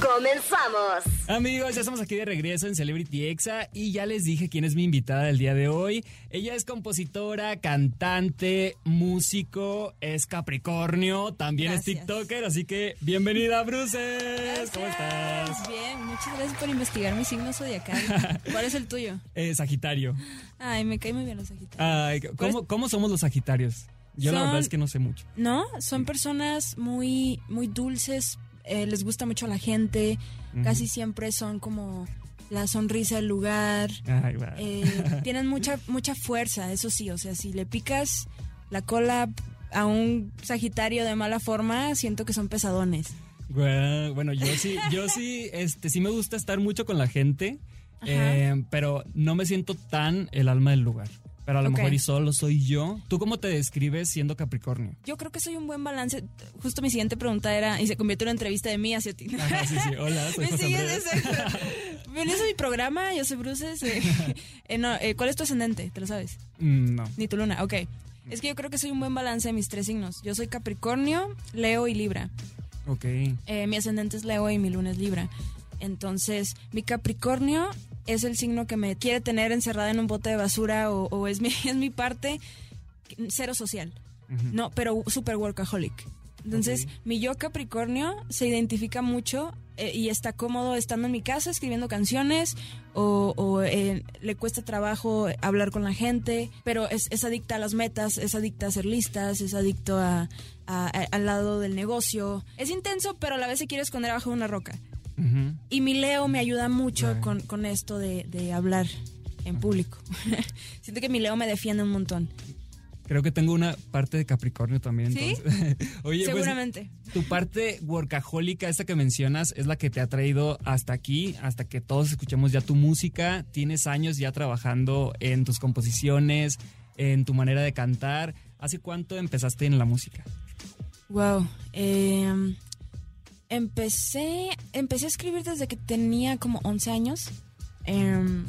¡Comenzamos! Amigos, ya estamos aquí de regreso en Celebrity Exa y ya les dije quién es mi invitada del día de hoy. Ella es compositora, cantante, músico, es Capricornio, también es. TikToker, así que bienvenida, Bruces. ¿Cómo estás? Bien, muchas gracias por investigar mi signo zodiacal. ¿Cuál es el tuyo? Eh, Sagitario. Ay, me cae muy bien los sagitarios. Ay, ¿cómo, cómo somos los Sagitarios? Yo la verdad es que no sé mucho. No, son personas muy, muy dulces, eh, les gusta mucho a la gente, casi siempre son como la sonrisa del lugar, Ay, eh, tienen mucha, mucha fuerza, eso sí, o sea, si le picas la cola a un sagitario de mala forma, siento que son pesadones. Bueno, yo sí, yo sí, este, sí me gusta estar mucho con la gente, eh, pero no me siento tan el alma del lugar. Pero a lo mejor y solo soy yo. ¿Tú cómo te describes siendo Capricornio? Yo creo que soy un buen balance. Justo mi siguiente pregunta era, y se convirtió en una entrevista de mí hacia ti. Ajá, sí, sí. Hola, soy Me José sigues. Bienvenidos a mi programa, yo soy Bruces. eh, eh, no, eh, ¿Cuál es tu ascendente? ¿Te lo sabes? Mm, no. Ni tu luna, ok. Es que yo creo que soy un buen balance de mis tres signos. Yo soy Capricornio, Leo y Libra. Ok. Eh, mi ascendente es Leo y mi luna es Libra. Entonces, mi Capricornio es el signo que me quiere tener encerrada en un bote de basura o, o es, mi, es mi parte cero social. No, pero super workaholic. Entonces, mi yo Capricornio se identifica mucho eh, y está cómodo estando en mi casa escribiendo canciones o, o, eh, le cuesta trabajo hablar con la gente, pero es, es adicta a las metas, es adicta a hacer listas, es adicto a, a- a- al lado del negocio. Es intenso, pero a la vez se quiere esconder bajo una roca. Y mi Leo me ayuda mucho Right. con, con esto de, de hablar en público. Siento que mi Leo me defiende un montón. Creo que tengo una parte de Capricornio también. ¿Sí? Oye, pues, Seguramente. tu parte workahólica, esta que mencionas, es la que te ha traído hasta aquí, hasta que todos escuchemos ya tu música. Tienes años ya trabajando en tus composiciones, en tu manera de cantar. ¿Hace cuánto empezaste en la música? Wow. eh, empecé, empecé a escribir desde que tenía como 11 años. Eh,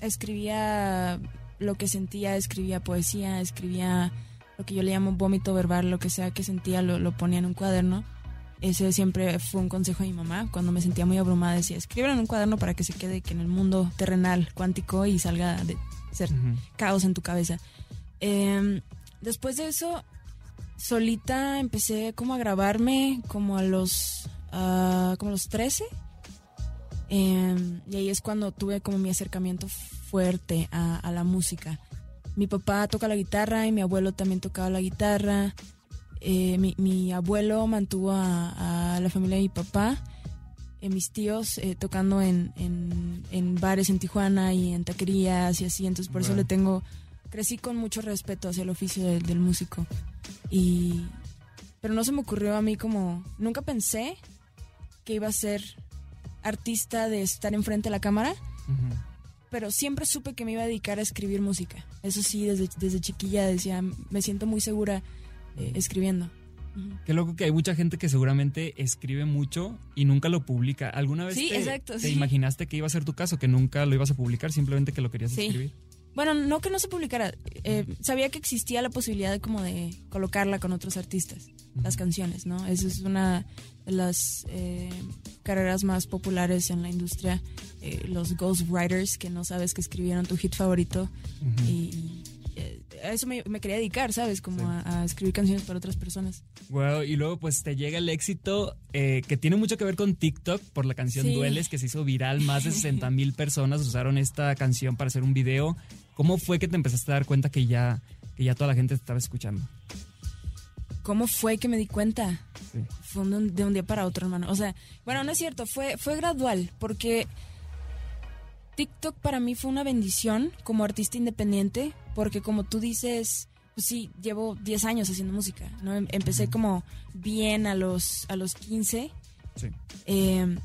escribía lo que sentía, escribía poesía, escribía lo que yo le llamo vómito verbal, lo que sea que sentía lo, lo ponía en un cuaderno. Ese siempre fue un consejo de mi mamá. Cuando me sentía muy abrumada decía, escríbelo en un cuaderno para que se quede que en el mundo terrenal, cuántico y salga de ser caos en tu cabeza. Eh, después de eso, solita empecé como a grabarme como a los, ah, como los 13. Eh, y ahí es cuando tuve como mi acercamiento fuerte a, a la música. Mi papá toca la guitarra y mi abuelo también tocaba la guitarra. Eh, mi, mi abuelo mantuvo a, a la familia de mi papá, eh, mis tíos eh, tocando en, en- en bares en Tijuana y en taquerías y así. Entonces por eso Wow. le tengo, crecí con mucho respeto hacia el oficio del, del músico. Y, pero no se me ocurrió a mí como, nunca pensé que iba a ser artista de estar enfrente de la cámara, pero siempre supe que me iba a dedicar a escribir música. Eso sí, desde, desde chiquilla decía, me siento muy segura eh, escribiendo. Ujú. Qué loco que hay mucha gente que seguramente escribe mucho y nunca lo publica. ¿Alguna vez Sí, te, exacto, te sí. imaginaste que iba a ser tu caso, que nunca lo ibas a publicar, simplemente que lo querías Sí. escribir? Bueno, no que no se publicara. eh, sabía que existía la posibilidad de como de colocarla con otros artistas, las canciones, ¿no? Esa es una de las eh, carreras más populares en la industria. eh, los ghostwriters, que no sabes que escribieron tu hit favorito. Y, y, eh, a eso me, me quería dedicar, ¿sabes? Como Sí. a, a escribir canciones para otras personas. Wow, y luego pues te llega el éxito eh, que tiene mucho que ver con TikTok por la canción Sí. Dueles que se hizo viral, más de 60 mil personas usaron esta canción para hacer un video. ¿Cómo fue que te empezaste a dar cuenta que ya, que ya toda la gente te estaba escuchando? ¿Cómo fue que me di cuenta? Sí. Fue de un, de un día para otro, hermano. O sea, bueno, no es cierto, fue, fue gradual, porque TikTok para mí fue una bendición como artista independiente, porque como tú dices, pues sí, llevo 10 años haciendo música, ¿no? Em- Empecé como bien a los, a los 15 Sí. eh,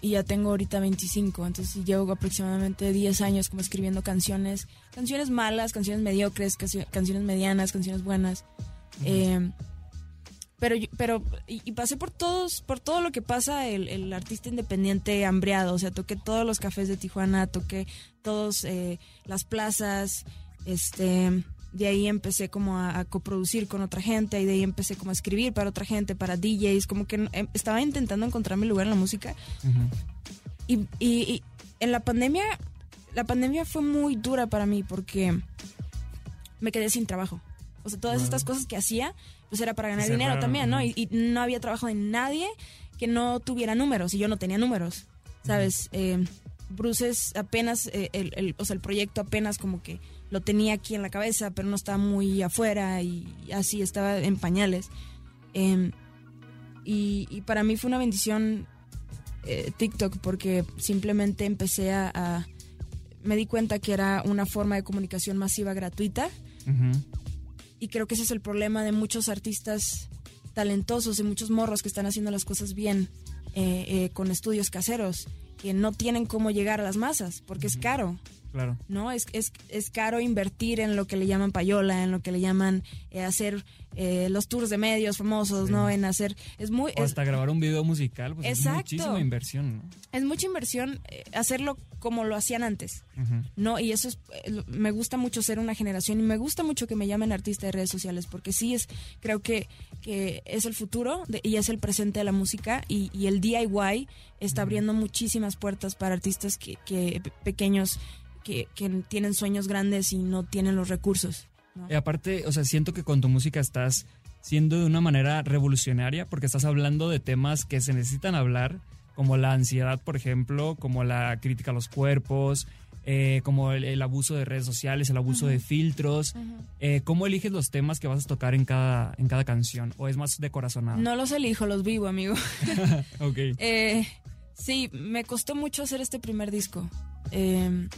y ya tengo ahorita 25, entonces llevo aproximadamente 10 años como escribiendo canciones, canciones malas, canciones mediocres, cancio- canciones medianas, canciones buenas. Eh, pero, pero y, y pasé por todos, por todo lo que pasa el, el artista independiente hambriado. O sea, toqué todos los cafés de Tijuana, toqué todas las plazas, Este, de ahí empecé como a, a coproducir con otra gente y de ahí empecé como a escribir para otra gente, para DJs, como que em, estaba intentando encontrar mi lugar en la música. y, y- y en la pandemia, la pandemia fue muy dura para mí porque me quedé sin trabajo. O sea, todas estas cosas que hacía, pues era para ganar Se dinero cerraron, también, ¿no? Y, y no había trabajo de nadie que no tuviera números y yo no tenía números, ¿sabes? Eh, Bruces apenas, eh, el, el- o sea, el proyecto apenas como que lo tenía aquí en la cabeza, pero no estaba muy afuera y así estaba en pañales. Em, y, y para mí fue una bendición eh, TikTok porque simplemente empecé a, a- Me di cuenta que era una forma de comunicación masiva gratuita Ujú. Y creo que ese es el problema de muchos artistas talentosos y muchos morros que están haciendo las cosas bien eh, eh, con estudios caseros, que no tienen cómo llegar a las masas porque es caro. Claro. ¿no? Es, es, es caro invertir en lo que le llaman payola, en lo que le llaman eh, hacer eh, los tours de medios famosos, ¿no? En hacer... Es muy... O Es, hasta grabar un video musical, pues Exacto. es muchísima inversión, ¿no? es mucha inversión eh, hacerlo como lo hacían antes. ¿no? Y eso es... eh, Me gusta mucho ser una generación y me gusta mucho que me llamen artista de redes sociales porque sí es... Creo que, que es el futuro de- y es el presente de la música y, y el DIY está abriendo muchísimas puertas para artistas que, que pe- pequeños que, que tienen sueños grandes y no tienen los recursos. ¿no? Y aparte, o sea, siento que con tu música estás siendo de una manera revolucionaria porque estás hablando de temas que se necesitan hablar, como la ansiedad, por ejemplo, como la crítica a los cuerpos, eh, como el, el abuso de redes sociales, el abuso de filtros. Eh, ¿Cómo eliges los temas que vas a tocar en cada, en cada canción? ¿O es más de corazonado? No los elijo, los vivo, amigo. Ok. Eh, sí, me costó mucho hacer este primer disco, eh,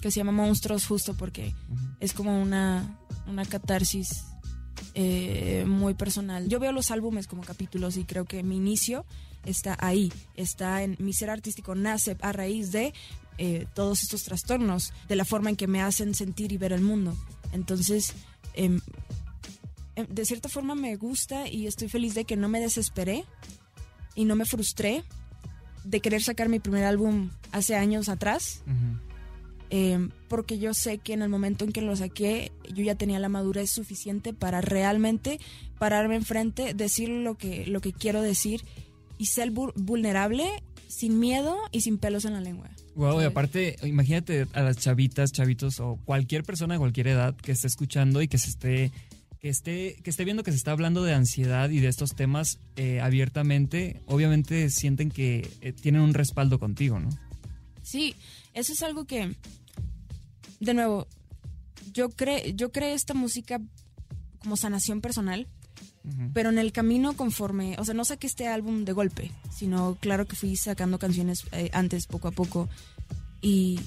que se llama Monstruos, justo porque es como una, una catarsis eh, muy personal. Yo veo los álbumes como capítulos y creo que mi inicio está ahí, está en mi ser artístico, nace a raíz de eh, todos estos trastornos, de la forma en que me hacen sentir y ver el mundo. Entonces, em, em, de cierta forma me gusta y estoy feliz de que no me desesperé y no me frustré de querer sacar mi primer álbum hace años atrás, eh, porque yo sé que en el momento en que lo saqué, yo ya tenía la madurez suficiente para realmente pararme enfrente, decir lo que, lo que quiero decir y ser vul- vulnerable sin miedo y sin pelos en la lengua. Wow, y aparte, imagínate a las chavitas, chavitos o cualquier persona de cualquier edad que esté escuchando y que se esté que esté que esté viendo que se está hablando de ansiedad y de estos temas eh, abiertamente, obviamente sienten que eh, tienen un respaldo contigo, ¿no? Sí, eso es algo que, de nuevo, yo creé yo creé esta música como sanación personal, Pero en el camino conforme, o sea, no saqué este álbum de golpe, sino claro que fui sacando canciones eh, antes, poco a poco. Y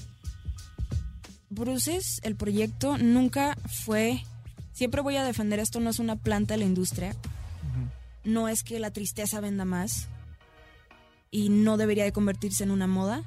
Bruces, el proyecto, nunca fue, siempre voy a defender esto, no es una planta de la industria, no es que la tristeza venda más y no debería de convertirse en una moda,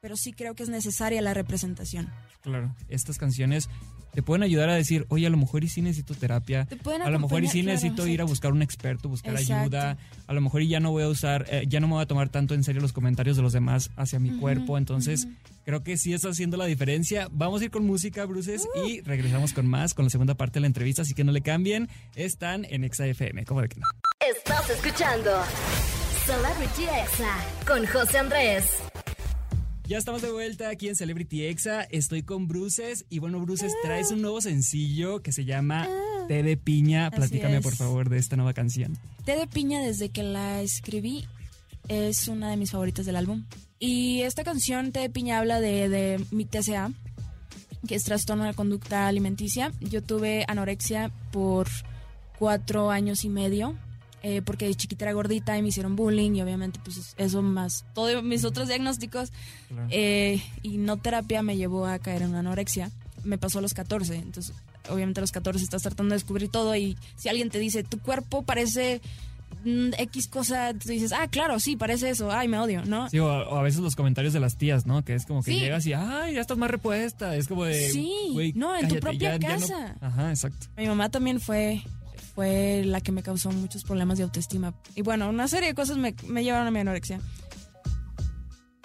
pero sí creo que es necesaria la representación. Claro, estas canciones te pueden ayudar a decir, oye, a lo mejor y sí necesito terapia, Te pueden a lo mejor y sí claro, necesito ir a buscar un experto, buscar Exacto. ayuda, a lo mejor y ya no voy a usar, eh, ya no me voy a tomar tanto en serio los comentarios de los demás hacia mi cuerpo, entonces creo que sí está haciendo la diferencia. Vamos a ir con música, Bruces, Uh. y regresamos con más, con la segunda parte de la entrevista, así que no le cambien, están en Exa FM, ¿cómo de que no? Estás escuchando Celebrity Exa con José Andrés. Ya estamos de vuelta aquí en Celebrity Exa. Estoy con Bruces. Y bueno, Bruces, traes un nuevo sencillo que se llama Té de Piña. Platícame, por favor, de esta nueva canción. Té de piña desde que la escribí es una de mis favoritas del álbum. Y esta canción, Té de piña, habla de, de mi TCA, que es trastorno de la conducta alimenticia. Yo tuve anorexia por cuatro años y medio. Eh, porque de chiquita era gordita y me hicieron bullying y obviamente pues eso más todos mis otros diagnósticos Claro. eh, y no terapia me llevó a caer en una anorexia. Me pasó a los 14, entonces obviamente a los 14 estás tratando de descubrir todo y si alguien te dice tu cuerpo parece mm, X cosa, tú dices, ah, claro, sí, parece eso, ay, me odio, ¿no? Sí, o, o a veces los comentarios de las tías, ¿no? Que es como que Sí. llegas y, ay, ya estás más repuesta. Es como de. Sí, "Güey, no, en tu propia ya- ya no-". casa. Ajá, exacto. Mi mamá también fue, fue la que me causó muchos problemas de autoestima. Y bueno, una serie de cosas me, me llevaron a mi anorexia.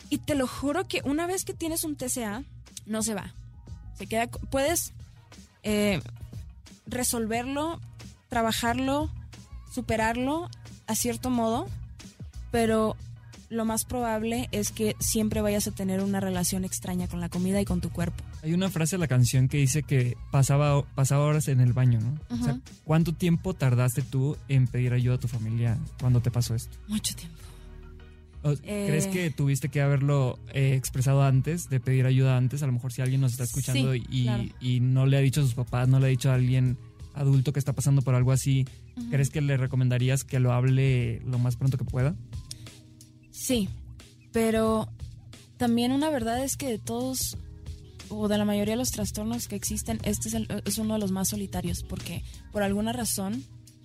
Y te lo juro que una vez que tienes un TCA, no se va. Se queda, puedes eh, resolverlo, trabajarlo, superarlo a cierto modo, pero lo más probable es que siempre vayas a tener una relación extraña con la comida y con tu cuerpo. Hay una frase de la canción que dice que pasaba, pasaba horas en el baño, ¿no? O sea. ¿cuánto tiempo tardaste tú en pedir ayuda a tu familia cuando te pasó esto? Mucho tiempo. O- Eh. ¿Crees que tuviste que haberlo eh, expresado antes, de pedir ayuda antes? A lo mejor si alguien nos está escuchando Sí, y, claro. y no le ha dicho a sus papás, no le ha dicho a alguien adulto que está pasando por algo así, ¿crees que le recomendarías que lo hable lo más pronto que pueda? Sí, pero también una verdad es que de todos o de la mayoría de los trastornos que existen, este es, el- es uno de los más solitarios porque por alguna razón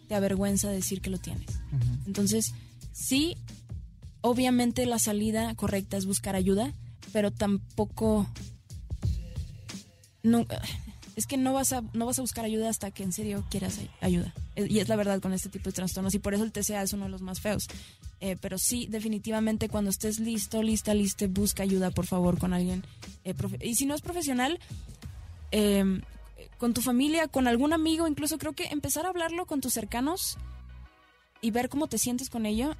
te avergüenza decir que lo tienes. Entonces, sí, obviamente la salida correcta es buscar ayuda, pero tampoco... No, es que no vas, a, no vas a buscar ayuda hasta que en serio quieras ay- ayuda. Eh, Y es la verdad con este tipo de trastornos y por eso el TCA es uno de los más feos. Eh, pero sí, definitivamente cuando estés listo, lista, lista, busca ayuda, por favor, con alguien. Eh, y si no es profesional, eh, con tu familia, con algún amigo, incluso creo que empezar a hablarlo con tus cercanos y ver cómo te sientes con ello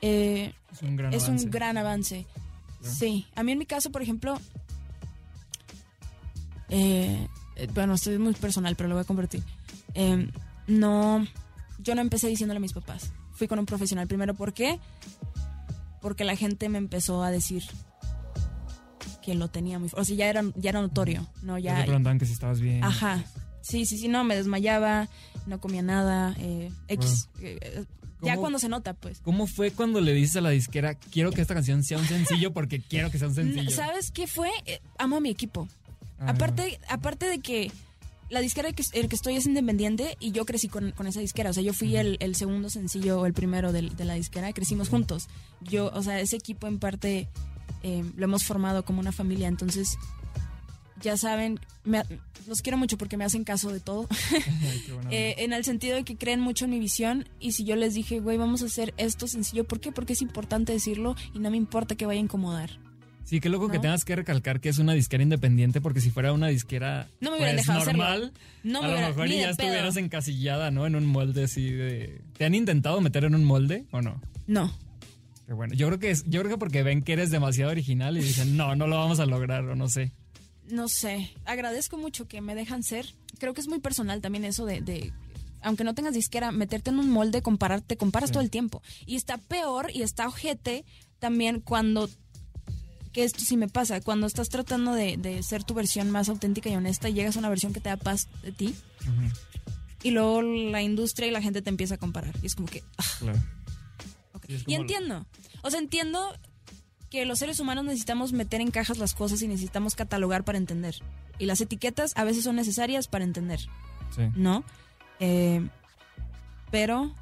eh, Es un gran es avance. un gran avance. Claro. Sí, a mí en mi caso, por ejemplo, eh, eh, bueno, esto es muy personal, pero lo voy a convertir. Eh, no, yo no empecé diciéndole a mis papás. Fui con un profesional primero. ¿Por qué? Porque la gente me empezó a decir que lo tenía muy... fu- O sea, ya era, ya era notorio, ¿no? Ya te preguntaban que si estabas bien. Ajá. Sí, sí, sí, no, me desmayaba, no comía nada, eh, X. eh, eh, ya cuando se nota, pues. ¿Cómo fue cuando le dices a la disquera, quiero que esta canción sea un sencillo porque quiero que sea un sencillo? ¿Sabes qué fue? Eh, amo a mi equipo. Ah, Aparte, aparte de que la disquera que, el que estoy es independiente y yo crecí con, con esa disquera. O sea, yo fui el, el segundo sencillo o el primero del- de, la disquera. Crecimos juntos. Yo, o sea, ese equipo en parte eh, lo hemos formado como una familia. Entonces, ya saben, me los quiero mucho porque me hacen caso de todo. Eh, en el sentido de que creen mucho en mi visión y si yo les dije, güey, vamos a hacer esto sencillo, ¿por qué? Porque es importante decirlo y no me importa que vaya a incomodar. Sí, qué loco que tengas que recalcar que es una disquera independiente porque si fuera una disquera No me hubieran pues, dejado normal, No me a lo mejor ya pedo. estuvieras encasillada, ¿no? En un molde así de... ¿Te han intentado meter en un molde o no? No. Bueno. Yo creo que es, yo creo que porque ven que eres demasiado original y dicen, no, no lo vamos a lograr o no sé. No sé, agradezco mucho que me dejan ser. Creo que es muy personal también eso de, de- aunque no tengas disquera, meterte en un molde, compararte, comparas Sí. todo el tiempo. Y está peor y está ojete también cuando, que esto sí me pasa, cuando estás tratando de, de ser tu versión más auténtica y honesta y llegas a una versión que te da paz de ti y luego la industria y la gente te empieza a comparar. Y es como que, ah, claro. Y entiendo, o sea, entiendo que los seres humanos necesitamos meter en cajas las cosas y necesitamos catalogar para entender. Y las etiquetas a veces son necesarias para entender. Sí. ¿no? Eh, pero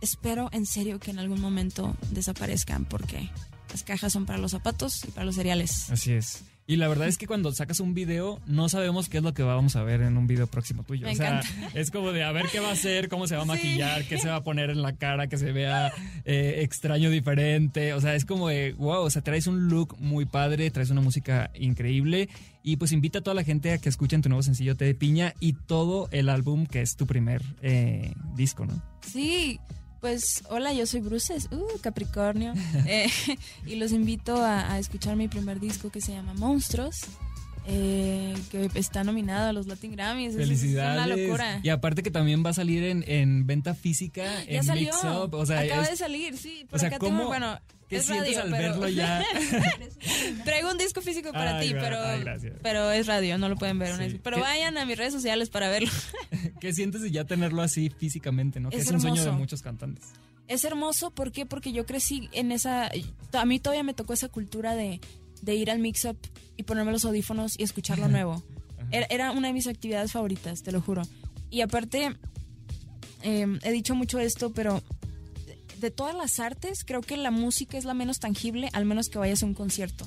espero en serio que en algún momento desaparezcan porque las cajas son para los zapatos y para los cereales. Así es. Y la verdad es que cuando sacas un video, no sabemos qué es lo que vamos a ver en un video próximo tuyo. Me o sea, encanta. es como de a ver qué va a hacer, cómo se va a Sí. maquillar, qué se va a poner en la cara, que se vea eh, extraño, diferente. O sea, es como de wow, o sea, traes un look muy padre, traes una música increíble. Y pues invita a toda la gente a que escuchen tu nuevo sencillo Té de Piña y todo el álbum que es tu primer eh, disco, ¿no? Sí, pues hola, yo soy Bruces, uh, Capricornio, Eh, y los invito a, a escuchar mi primer disco que se llama Monstruos. Eh, que está nominado a los Latin Grammys. Es- Felicidades. Es una locura. Y aparte que también va a salir en, en venta física, Ya en salió. Mix Up. O sea, Acaba es- de salir, sí. Por o sea, acá ¿cómo- tengo, bueno, ¿qué es sientes radio, al pero- verlo ya? Traigo un disco físico para Ay, ti, pero, ay, pero es radio, no lo pueden ver. Sí. Pero ¿Qué- vayan a mis redes sociales para verlo. ¿Qué sientes de ya tenerlo así físicamente, no? Que Es es un sueño de muchos cantantes. Es hermoso, ¿por qué? Porque yo crecí en esa... A mí todavía me tocó esa cultura de, de ir al mix-up y ponerme los audífonos y escuchar lo nuevo. Era, era una de mis actividades favoritas, te lo juro. Y aparte, eh, he dicho mucho esto, pero de, todas las artes, creo que la música es la menos tangible, al menos que vayas a un concierto.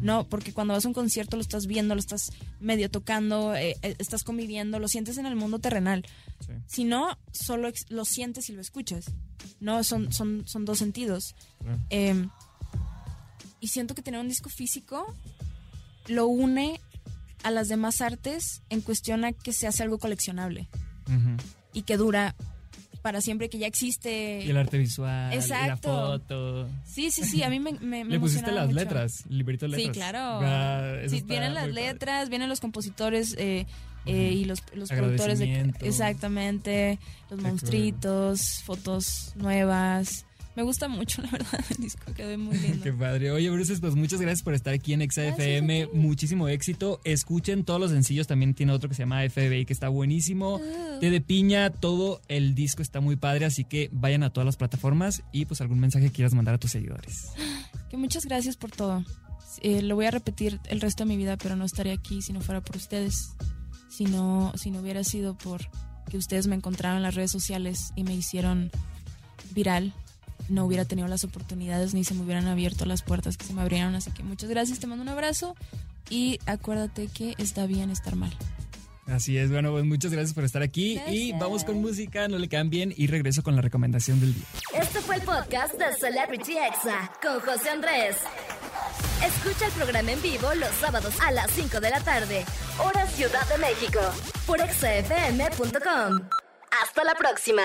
No, porque cuando vas a un concierto lo estás viendo, lo estás medio tocando, eh, eh, estás conviviendo, lo sientes en el mundo terrenal. Sí. Si no, solo lo sientes y lo escuchas. No, son, son, son dos sentidos. Claro. Eh, y siento que tener un disco físico lo une a las demás artes en cuestión a que se hace algo coleccionable y que dura para siempre, que ya existe. Y el arte visual, y la Exacto. foto. Sí, sí, sí, a mí me, me, me Le pusiste las mucho. letras, el librito de Sí, letras. claro. Ah, Sí, vienen las padre. letras, vienen los compositores eh, eh, y los, los productores de exactamente, los Qué monstruitos, fotos nuevas. Me gusta mucho, la verdad, el disco quedó muy lindo. Qué padre. Oye, Bruce, pues muchas gracias por estar aquí en Exa Gracias FM. a ti. Muchísimo éxito. Escuchen todos los sencillos. También tiene otro que se llama FBI, que está buenísimo. Té de piña, todo el disco está muy padre. Así que vayan a todas las plataformas y pues algún mensaje que quieras mandar a tus seguidores. Que muchas gracias por todo. Eh, lo voy a repetir el resto de mi vida, pero no estaría aquí si no fuera por ustedes. Si no, si no hubiera sido por que ustedes me encontraron en las redes sociales y me hicieron viral, no hubiera tenido las oportunidades ni se me hubieran abierto las puertas que se me abrieron. Así que muchas gracias, te mando un abrazo y acuérdate que está bien estar mal. Así es, bueno, pues muchas gracias por estar aquí. Y vamos con música, no le cambien. Y regreso con la recomendación del día. Este fue el podcast de Celebrity Exa con José Andrés. Escucha el programa en vivo los sábados a las 5 de la tarde, hora Ciudad de México, por exafm.com. Hasta la próxima.